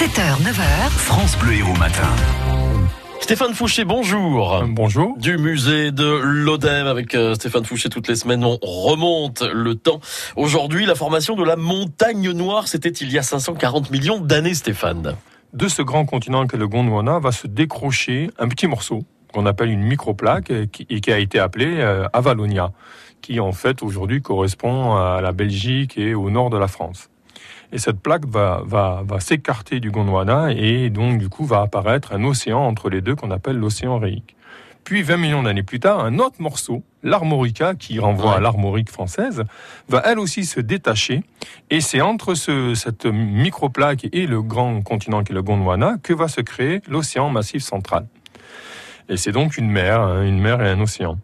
7h, 9h, France Bleu Héros Matin. Stéphane Fouché, bonjour. Bonjour. Du musée de l'Odève avec euh, Stéphane Fouché toutes les semaines. On remonte le temps. Aujourd'hui, la formation de la montagne noire, c'était il y a 540 millions d'années, Stéphane. De ce grand continent que le Gondwana va se décrocher un petit morceau qu'on appelle une microplaque et qui, et qui a été appelée euh, Avalonia, qui en fait aujourd'hui correspond à la Belgique et au nord de la France. Et cette plaque va, va, va s'écarter du Gondwana et donc du coup va apparaître un océan entre les deux qu'on appelle l'océan Réique. Puis 20 millions d'années plus tard, un autre morceau, l'armorica, qui renvoie Ouais. à l'armorique française, va elle aussi se détacher. Et c'est entre ce, cette microplaque et le grand continent qui est le Gondwana que va se créer l'océan massif central. Et c'est donc une mer, hein, une mer et un océan.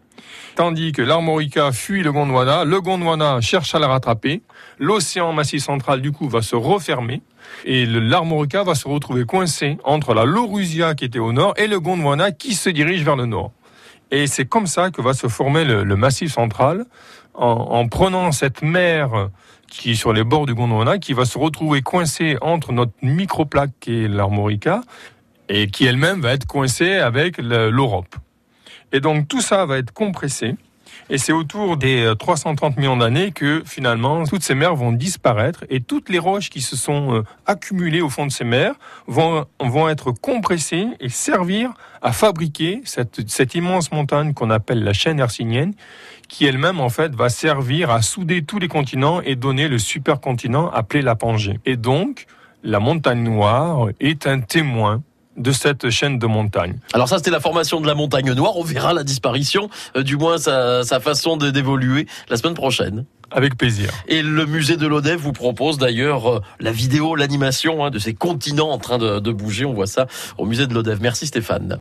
Tandis que l'armorica fuit le Gondwana, le Gondwana cherche à la rattraper, l'océan massif central du coup va se refermer et l'armorica va se retrouver coincé entre la Laurusia qui était au nord et le Gondwana qui se dirige vers le nord. Et c'est comme ça que va se former le, massif central en, en prenant cette mer qui est sur les bords du Gondwana, qui va se retrouver coincée entre notre microplaque qui est l'armorica et qui elle-même va être coincée avec le- l'Europe. Et donc tout ça va être compressé. Et c'est autour des euh, 330 millions d'années que finalement toutes ces mers vont disparaître et toutes les roches qui se sont euh, accumulées au fond de ces mers vont, vont être compressées et servir à fabriquer cette, cette immense montagne qu'on appelle la chaîne hercynienne qui elle-même en fait va servir à souder tous les continents et donner le supercontinent appelé la Pangée. Et donc la montagne noire est un témoin de cette chaîne de montagnes. Alors ça, c'était la formation de la montagne noire. On verra la disparition, euh, du moins sa, sa façon de- d'évoluer la semaine prochaine. Avec plaisir. Et le musée de l'Odève vous propose d'ailleurs euh, la vidéo, l'animation hein, de ces continents en train de, de bouger. On voit ça au musée de l'Odève. Merci Stéphane.